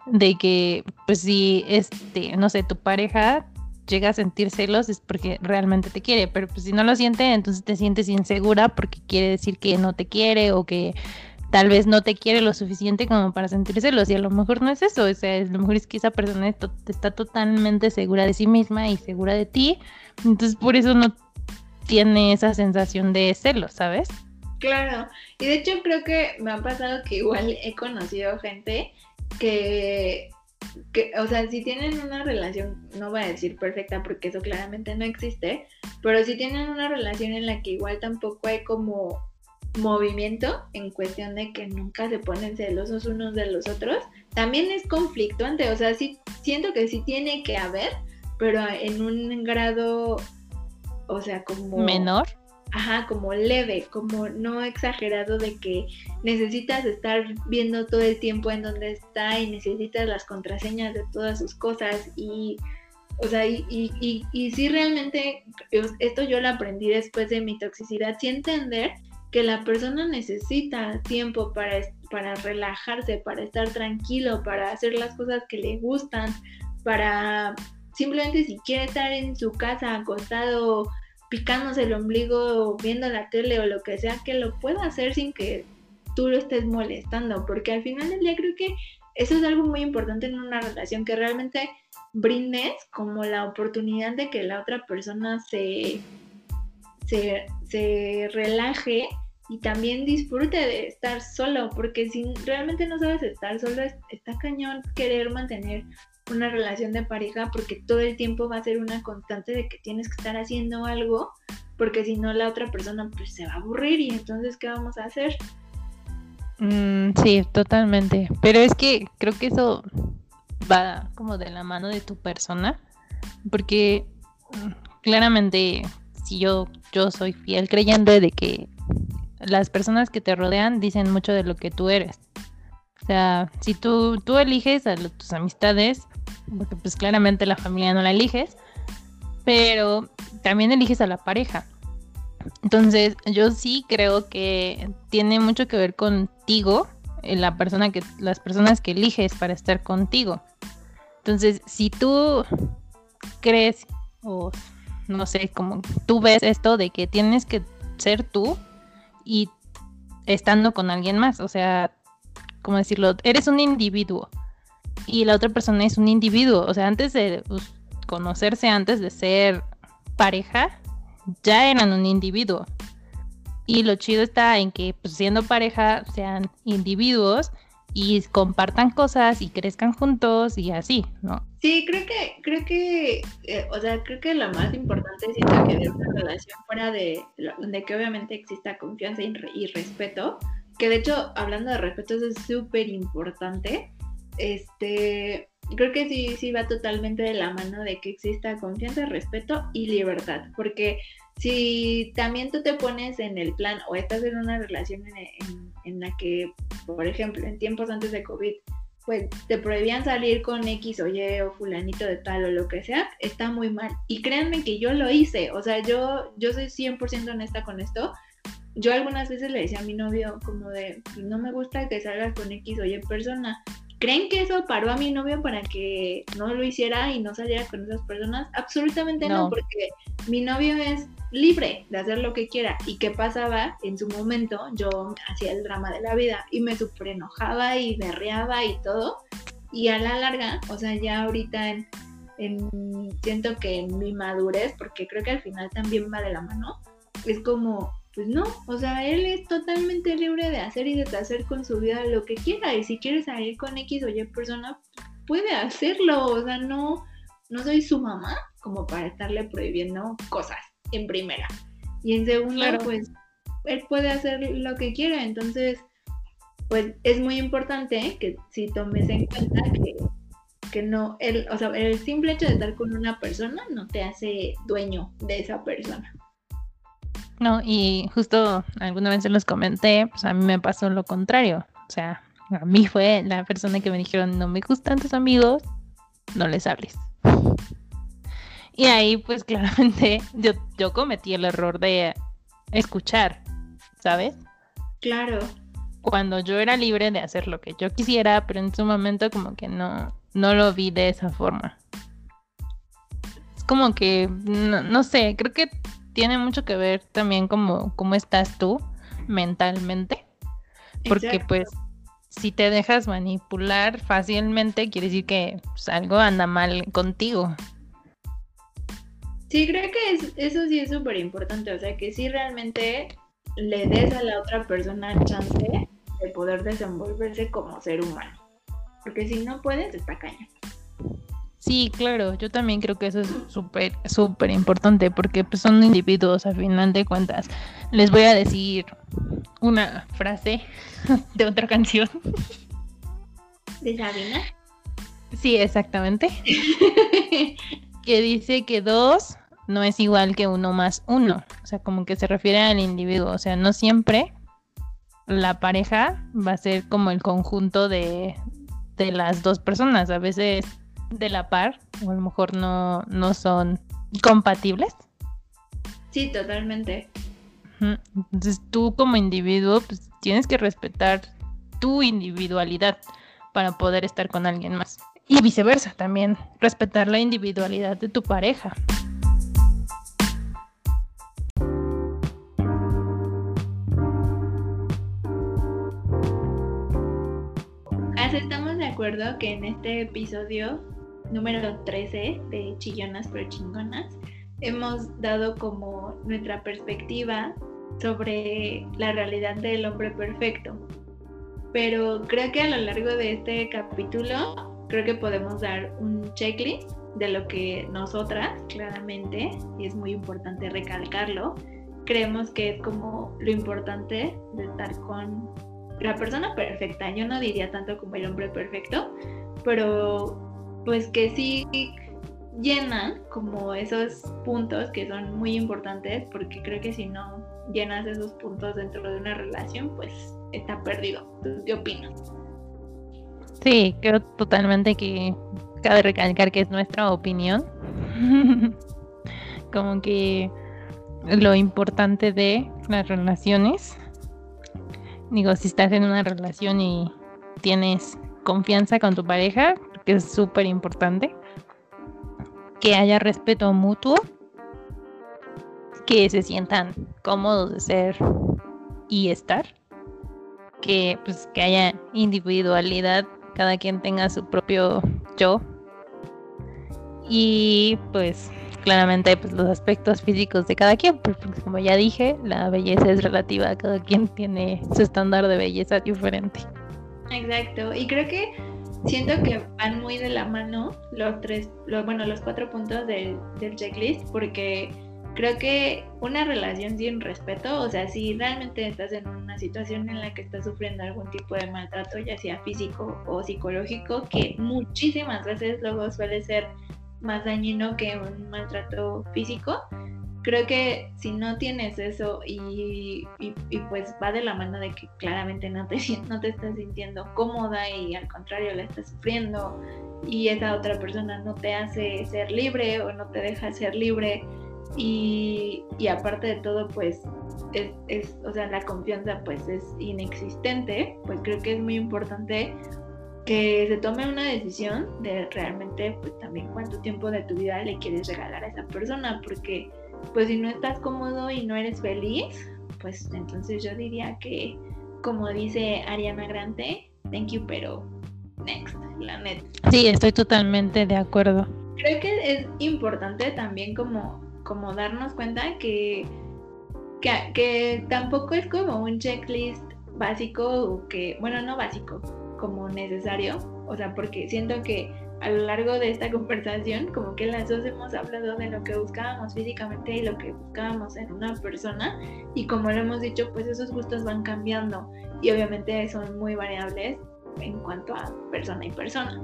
Speaker 1: de que, pues si, este, no sé, tu pareja llega a sentir celos es porque realmente te quiere, pero pues si no lo siente, entonces te sientes insegura porque quiere decir que no te quiere o que tal vez no te quiere lo suficiente como para sentir celos y a lo mejor no es eso, o sea, a lo mejor es que esa persona está totalmente segura de sí misma y segura de ti, entonces por eso no tiene esa sensación de celos, ¿sabes?
Speaker 2: Claro, y de hecho creo que me ha pasado que igual he conocido gente que que, o sea, si tienen una relación, no voy a decir perfecta porque eso claramente no existe, pero si tienen una relación en la que igual tampoco hay como movimiento en cuestión de que nunca se ponen celosos unos de los otros, también es conflictuante, o sea, sí siento que sí tiene que haber, pero en un grado, o sea, como...
Speaker 1: Menor.
Speaker 2: Ajá, como leve, como no exagerado de que necesitas estar viendo todo el tiempo en donde está y necesitas las contraseñas de todas sus cosas y, o sea, y, y, y, sí realmente, esto yo lo aprendí después de mi toxicidad, sí entender que la persona necesita tiempo para, para relajarse, para estar tranquilo, para hacer las cosas que le gustan, para simplemente si quiere estar en su casa acostado picándose el ombligo, viendo la tele o lo que sea, que lo pueda hacer sin que tú lo estés molestando, porque al final del día creo que eso es algo muy importante en una relación, que realmente brindes como la oportunidad de que la otra persona se, se, se relaje y también disfrute de estar solo, porque si realmente no sabes estar solo, está cañón querer mantener una relación de pareja porque todo el tiempo va a ser una constante de que tienes que estar haciendo algo porque si no la otra persona pues se va a aburrir y entonces ¿qué vamos a hacer?
Speaker 1: Mm, sí, totalmente. Pero es que creo que eso va como de la mano de tu persona porque mm, claramente si yo, yo soy fiel creyente de que las personas que te rodean dicen mucho de lo que tú eres. O sea, si tú, tú eliges a tus amistades, porque pues claramente la familia no la eliges, pero también eliges a la pareja. Entonces, yo sí creo que tiene mucho que ver contigo, eh, la persona que, las personas que eliges para estar contigo. Entonces, si tú crees, o no sé, como tú ves esto de que tienes que ser tú y estando con alguien más, o sea, ¿cómo decirlo? Eres un individuo y la otra persona es un individuo. O sea, antes de pues, conocerse, antes de ser pareja, ya eran un individuo. Y lo chido está en que pues, siendo pareja sean individuos y compartan cosas y crezcan juntos y así, ¿no?
Speaker 2: Sí, creo que, creo que, eh, o sea, creo que lo más importante es que de una relación fuera de, donde que obviamente exista confianza y, y respeto, que de hecho, hablando de respeto, eso es súper importante, este, creo que sí, sí va totalmente de la mano de que exista confianza, respeto y libertad, porque si también tú te pones en el plan o estás en una relación en, la que, por ejemplo, en tiempos antes de COVID, pues te prohibían salir con X o Y o fulanito de tal o lo que sea, está muy mal. Y créanme que yo lo hice, o sea, yo, yo soy 100% honesta con esto. Yo algunas veces le decía a mi novio como de, no me gusta que salgas con X o Y persona, ¿Creen que eso paró a mi novio para que no lo hiciera y no saliera con esas personas? Absolutamente no, porque mi novio es libre de hacer lo que quiera. ¿Y qué pasaba? En su momento yo hacía el drama de la vida y me super enojaba y berreaba y todo. Y a la larga, o sea, ya ahorita en, en, siento que en mi madurez, porque creo que al final también va de la mano, es como, pues no, o sea, él es totalmente libre de hacer y deshacer con su vida lo que quiera y si quiere salir con X o Y persona, puede hacerlo, o sea, no, no soy su mamá como para estarle prohibiendo cosas en primera. Y en segunda, pues él puede hacer lo que quiera, entonces, pues es muy importante que si tomes en cuenta que, que no, el, o sea, el simple hecho de estar con una persona no te hace dueño de esa persona.
Speaker 1: No, y justo alguna vez se los comenté, pues a mí me pasó lo contrario. O sea, a mí fue la persona que me dijeron, no me gustan tus amigos, no les hables. Y ahí pues claramente yo, yo cometí el error de escuchar, ¿sabes?
Speaker 2: Claro.
Speaker 1: Cuando yo era libre de hacer lo que yo quisiera, pero en su momento como que no, no lo vi de esa forma. Es como que, no, no sé, creo que tiene mucho que ver también como cómo estás tú mentalmente. Porque pues si te dejas manipular fácilmente, quiere decir que pues, algo anda mal contigo.
Speaker 2: Sí, creo que eso sí es súper importante. O sea, que si realmente le des a la otra persona chance de poder desenvolverse como ser humano. porque si no puedes, está caña.
Speaker 1: Sí, claro, yo también creo que eso es súper, súper importante porque pues, son individuos a final de cuentas. Les voy a decir una frase de otra canción.
Speaker 2: ¿De Sabina?
Speaker 1: Sí, exactamente. que dice que dos no es igual que uno más uno. O sea, como que se refiere al individuo. O sea, no siempre la pareja va a ser como el conjunto de, de las dos personas. A veces de la par, o a lo mejor no, no son compatibles.
Speaker 2: Sí, totalmente.
Speaker 1: Entonces tú como individuo pues, tienes que respetar tu individualidad para poder estar con alguien más. Y viceversa también, respetar la individualidad de tu pareja.
Speaker 2: Estamos de acuerdo que en este episodio número 13 de Chillonas pero Chingonas, hemos dado como nuestra perspectiva sobre la realidad del hombre perfecto. Pero creo que a lo largo de este capítulo, creo que podemos dar un checklist de lo que nosotras, claramente, y es muy importante recalcarlo, creemos que es como lo importante de estar con la persona perfecta. Yo no diría tanto como el hombre perfecto, pero pues que sí llenan como esos puntos que son muy importantes porque creo que si no llenas esos puntos dentro de una relación pues está perdido. qué opinas?
Speaker 1: Sí, creo totalmente que cabe recalcar que es nuestra opinión. como que lo importante de las relaciones. Digo, si estás en una relación y tienes confianza con tu pareja, que es súper importante. Que haya respeto mutuo. Que se sientan cómodos de ser y estar. Que pues que haya individualidad, cada quien tenga su propio yo. Y pues claramente pues los aspectos físicos de cada quien, porque como ya dije, la belleza es relativa, cada quien tiene su estándar de belleza diferente.
Speaker 2: Exacto, y creo que siento que van muy de la mano los tres, bueno, los cuatro puntos del, del checklist, porque creo que una relación sin respeto, o sea, si realmente estás en una situación en la que estás sufriendo algún tipo de maltrato, ya sea físico o psicológico, que muchísimas veces luego suele ser más dañino que un maltrato físico, creo que si no tienes eso y, pues va de la mano de que claramente no te, no te estás sintiendo cómoda y al contrario la estás sufriendo y esa otra persona no te hace ser libre o no te deja ser libre y, aparte de todo pues es, es, o sea, la confianza pues es inexistente, pues creo que es muy importante que se tome una decisión de realmente pues también cuánto tiempo de tu vida le quieres regalar a esa persona, porque pues si no estás cómodo y no eres feliz, pues entonces yo diría que, como dice Ariana Grande, thank you, pero next, la net.
Speaker 1: Sí, estoy totalmente de acuerdo.
Speaker 2: Creo que es importante también como, como darnos cuenta que, que, que tampoco es como un checklist básico que, bueno, no básico, como necesario, o sea, porque siento que a lo largo de esta conversación, como que las dos hemos hablado de lo que buscábamos físicamente y lo que buscábamos en una persona. Y como lo hemos dicho, pues esos gustos van cambiando y obviamente son muy variables en cuanto a persona y persona.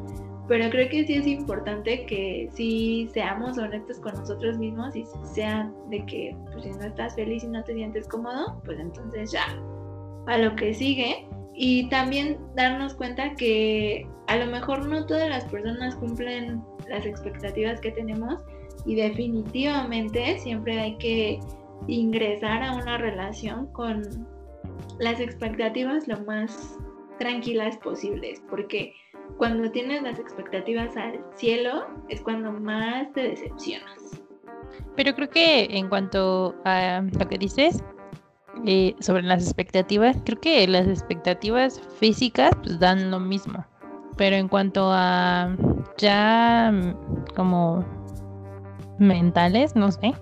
Speaker 2: Pero creo que sí es importante que sí seamos honestos con nosotros mismos y sea de que pues, si no estás feliz y no te sientes cómodo, pues entonces ya, a lo que sigue y también darnos cuenta que a lo mejor no todas las personas cumplen las expectativas que tenemos y definitivamente siempre hay que ingresar a una relación con las expectativas lo más tranquilas posibles, porque cuando tienes las expectativas al cielo es cuando más te decepcionas.
Speaker 1: Pero creo que en cuanto a lo que dices, eh, sobre las expectativas, creo que las expectativas físicas pues, dan lo mismo. Pero en cuanto a ya mm, como mentales, no sé.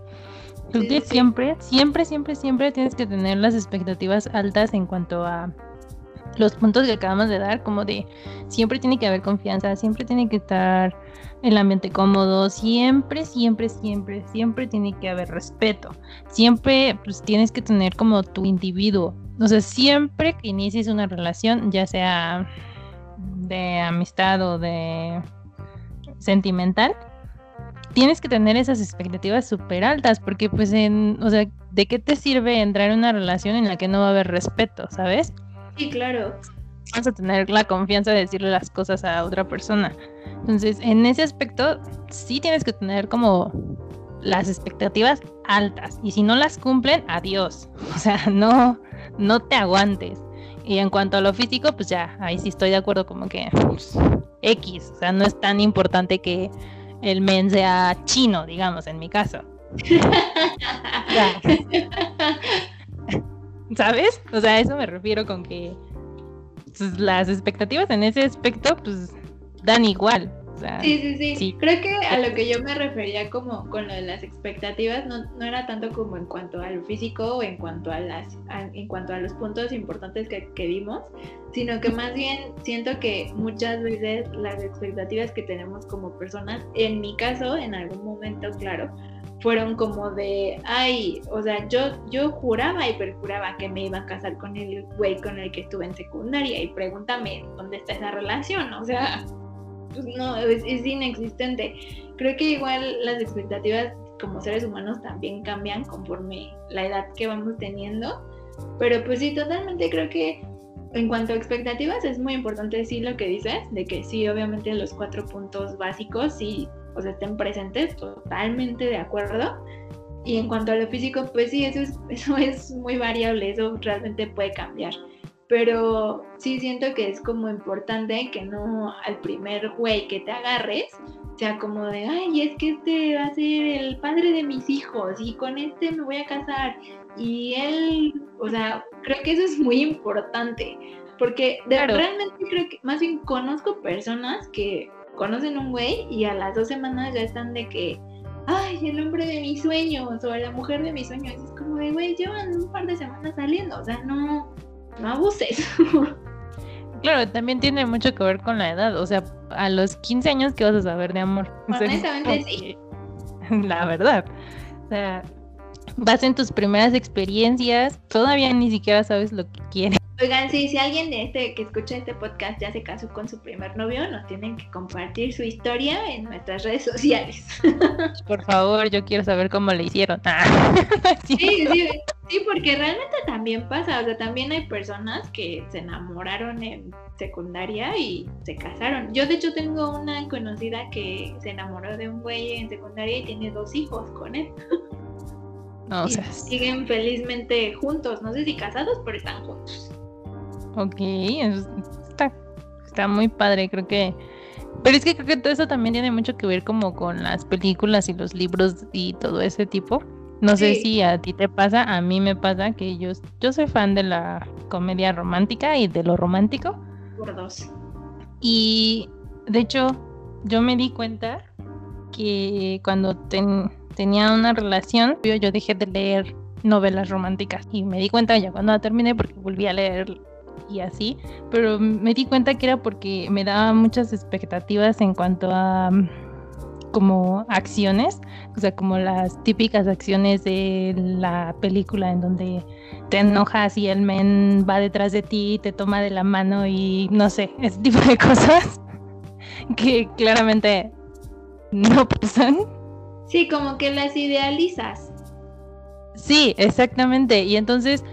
Speaker 1: Creo que siempre, siempre, siempre, siempre tienes que tener las expectativas altas en cuanto a los puntos que acabamos de dar, como de siempre tiene que haber confianza, siempre tiene que estar el ambiente cómodo, siempre, siempre, siempre, siempre tiene que haber respeto, siempre pues tienes que tener como tu individuo, o sea, siempre que inicies una relación, ya sea de amistad o de sentimental, tienes que tener esas expectativas súper altas, porque pues en, o sea, ¿de qué te sirve entrar en una relación en la que no va a haber respeto, sabes?
Speaker 2: Sí, claro.
Speaker 1: Vas a tener la confianza de decirle las cosas a otra persona. Entonces, en ese aspecto, sí tienes que tener como las expectativas altas. Y si no las cumplen, adiós. O sea, no, no te aguantes. Y en cuanto a lo físico, pues ya, ahí sí estoy de acuerdo como que pues, X. O sea, no es tan importante que el men sea chino, digamos, en mi caso. ¿Sabes? O sea, a eso me refiero con que pues, las expectativas en ese aspecto, pues dan igual.
Speaker 2: sí, sí, sí, Creo que a lo que yo me refería como con lo de las expectativas no, no era tanto como en cuanto al físico o en cuanto a las en cuanto a los puntos importantes que, que vimos, sino que más bien siento que muchas veces las expectativas que tenemos como personas, en mi caso, en algún momento, claro, fueron como de, ay, o sea, yo, yo juraba y perjuraba que me iba a casar con el güey con el que estuve en secundaria y pregúntame dónde está esa relación, o sea, pues no, es, es inexistente. Creo que igual las expectativas como seres humanos también cambian conforme la edad que vamos teniendo, pero pues sí, totalmente creo que en cuanto a expectativas es muy importante decir lo que dices, de que sí, obviamente los cuatro puntos básicos sí o sea, estén presentes, totalmente de acuerdo. Y en cuanto a lo físico, pues sí, eso es, eso es muy variable, eso realmente puede cambiar. Pero sí siento que es como importante que no al primer güey que te agarres sea como de, ay, es que este va a ser el padre de mis hijos y con este me voy a casar. Y él, o sea, creo que eso es muy importante. Porque realmente creo que más bien conozco personas que conocen un güey y a las dos semanas ya están de que, ay, el hombre de mis sueños o la mujer de mis sueños. es como de, güey, llevan un par de semanas saliendo, o sea, no, no abuses.
Speaker 1: Claro, también tiene mucho que ver con la edad, o sea, a los 15 años, ¿qué vas a saber de amor?
Speaker 2: Honestamente sí.
Speaker 1: La verdad. O sea, vas en tus primeras experiencias, todavía ni siquiera sabes lo que quieres.
Speaker 2: Oigan, sí, si alguien de este que escucha este podcast ya se casó con su primer novio, nos tienen que compartir su historia en nuestras redes sociales.
Speaker 1: Por favor, yo quiero saber cómo le hicieron.
Speaker 2: sí, sí, sí, porque realmente también pasa, o sea, también hay personas que se enamoraron en secundaria y se casaron. Yo de hecho tengo una conocida que se enamoró de un güey en secundaria y tiene dos hijos con él. No, o sea, siguen felizmente juntos, no sé si casados, pero están juntos.
Speaker 1: Ok, está, está muy padre, creo que... Pero es que creo que todo eso también tiene mucho que ver como con las películas y los libros y todo ese tipo. No sé si a ti te pasa, a mí me pasa que yo, yo soy fan de la comedia romántica y de lo romántico.
Speaker 2: Por dos.
Speaker 1: Y de hecho, yo me di cuenta que cuando tenía una relación, yo, yo dejé de leer novelas románticas y me di cuenta ya cuando la terminé porque volví a leer y así, pero me di cuenta que era porque me daba muchas expectativas en cuanto a mm, como acciones, o sea, como las típicas acciones de la película en donde te enojas y el men va detrás de ti, te toma de la mano y no sé, ese tipo de cosas que claramente no pasan.
Speaker 2: Sí, como que las idealizas.
Speaker 1: Sí, exactamente. Y entonces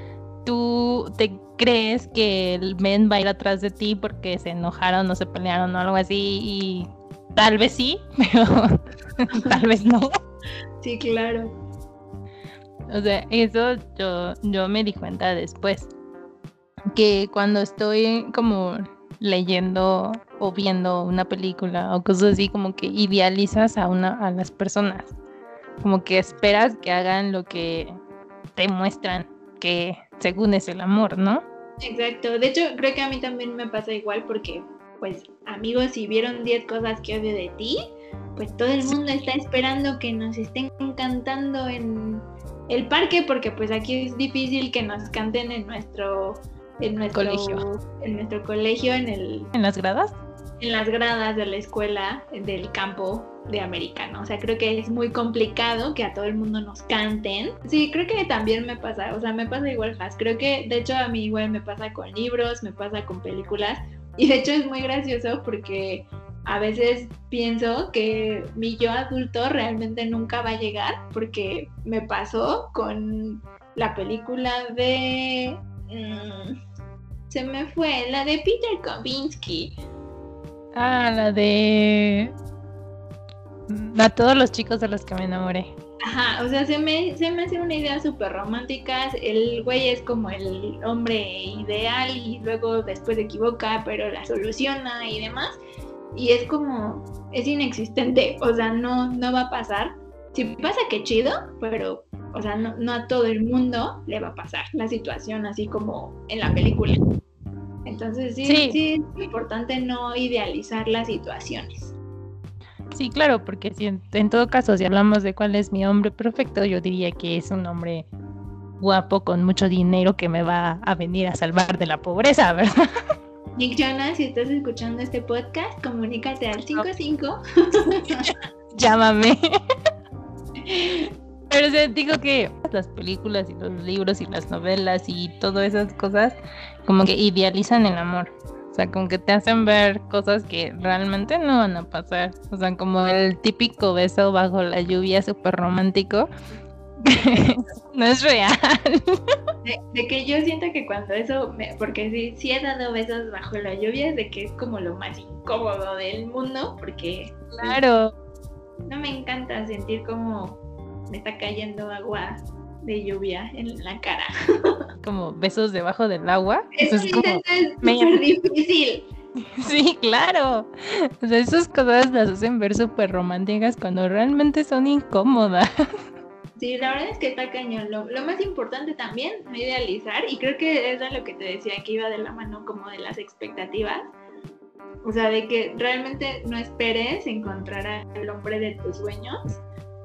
Speaker 1: tú te crees que el men va a ir atrás de ti porque se enojaron o se pelearon o algo así y tal vez sí, pero tal vez no.
Speaker 2: Sí, claro.
Speaker 1: O sea, eso yo, yo me di cuenta después. Que cuando estoy como leyendo o viendo una película o cosas así, como que idealizas a una a las personas. Como que esperas que hagan lo que te muestran que según es el amor, ¿no?
Speaker 2: Exacto, de hecho creo que a mí también me pasa igual porque, pues amigos, si vieron 10 cosas que odio de ti, pues todo el mundo está esperando que nos estén cantando en el parque porque pues aquí es difícil que nos canten en nuestro en nuestro
Speaker 1: colegio.
Speaker 2: En nuestro colegio, en el...
Speaker 1: ¿En las gradas?
Speaker 2: En las gradas de la escuela, del campo de americano. O sea, creo que es muy complicado que a todo el mundo nos canten. Sí, creo que también me pasa, o sea, me pasa igual, Has. Creo que, de hecho, a mí igual me pasa con libros, me pasa con películas. Y de hecho es muy gracioso porque a veces pienso que mi yo adulto realmente nunca va a llegar porque me pasó con la película de... Mm, se me fue, la de Peter Kovinsky.
Speaker 1: Ah, la de... A todos los chicos de los que me enamoré.
Speaker 2: Ajá, o sea, se me, se me hace una idea súper romántica. El güey es como el hombre ideal y luego después se equivoca, pero la soluciona y demás. Y es como, es inexistente, o sea, no, no va a pasar. Si pasa, qué chido, pero, o sea, no, no a todo el mundo le va a pasar la situación así como en la película. Entonces sí, sí, es importante no idealizar las situaciones.
Speaker 1: Sí, claro, porque si en, todo caso, si hablamos de cuál es mi hombre perfecto, yo diría que es un hombre guapo con mucho dinero que me va a venir a salvar de la pobreza, ¿verdad?
Speaker 2: Nick Jonas, si estás escuchando este podcast, comunícate al 55.
Speaker 1: Llámame. Pero o digo que las películas y los libros y las novelas y todas esas cosas como que idealizan el amor. O sea, como que te hacen ver cosas que realmente no van a pasar. O sea, como el típico beso bajo la lluvia súper romántico. no es real.
Speaker 2: De, que yo siento que cuando eso, porque sí, sí he dado besos bajo la lluvia, de que es como lo más incómodo del mundo, porque...
Speaker 1: Claro.
Speaker 2: no me encanta sentir como me está cayendo agua de lluvia en la cara.
Speaker 1: Como besos debajo del agua.
Speaker 2: Eso, es, súper difícil.
Speaker 1: Sí, claro. O sea, esas cosas las hacen ver súper románticas cuando realmente son incómodas.
Speaker 2: Sí, la verdad es que está cañón. Lo, más importante también, no idealizar, y creo que es lo que te decía, que iba de la mano como de las expectativas. O sea, de que realmente no esperes encontrar al hombre de tus sueños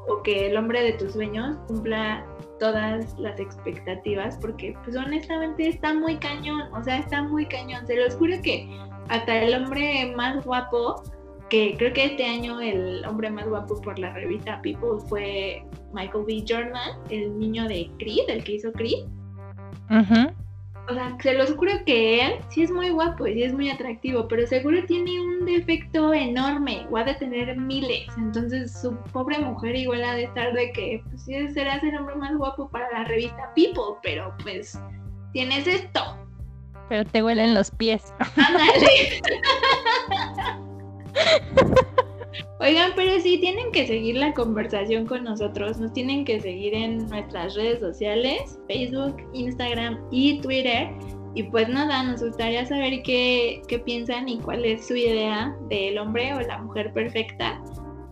Speaker 2: o que el hombre de tus sueños cumpla todas las expectativas, porque pues honestamente está muy cañón, o sea, está muy cañón. Se los juro que hasta el hombre más guapo que creo que este año el hombre más guapo por la revista People fue Michael B. Jordan, el niño de Creed, el que hizo Creed. O sea, se los juro que él sí es muy guapo y sí es muy atractivo, pero seguro tiene un defecto enorme, o ha de tener miles. Entonces su pobre mujer igual ha de estar de que, pues sí, serás el hombre más guapo para la revista People, pero pues tienes esto.
Speaker 1: Pero te huelen los pies.
Speaker 2: Ándale. Oigan, pero sí, tienen que seguir la conversación con nosotros, nos tienen que seguir en nuestras redes sociales, Facebook, Instagram y Twitter. Y pues nada, nos gustaría saber qué, qué piensan y cuál es su idea del hombre o la mujer perfecta.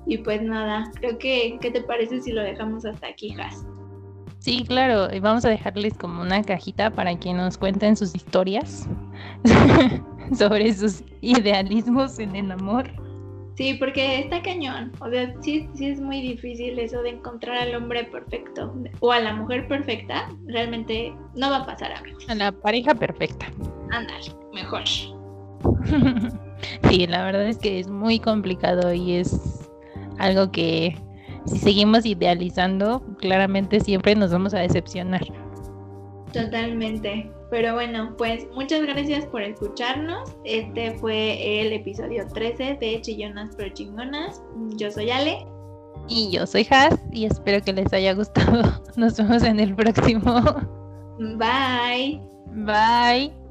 Speaker 2: Y pues nada, creo que, ¿qué te parece si lo dejamos hasta aquí, Has?
Speaker 1: Sí, claro, y vamos a dejarles como una cajita para que nos cuenten sus historias sobre sus idealismos en el amor.
Speaker 2: Sí, porque está cañón. O sea, sí, sí es muy difícil eso de encontrar al hombre perfecto o a la mujer perfecta. Realmente no va a pasar, amigos.
Speaker 1: A la pareja perfecta.
Speaker 2: Ándale, mejor.
Speaker 1: sí, la verdad es que es muy complicado y es algo que si seguimos idealizando, claramente siempre nos vamos a decepcionar.
Speaker 2: Totalmente. Pero bueno, pues muchas gracias por escucharnos. Este fue el episodio 13 de Chillonas pero Chingonas. Yo soy Ale.
Speaker 1: Y yo soy Has y espero que les haya gustado. Nos vemos en el próximo.
Speaker 2: Bye.
Speaker 1: Bye.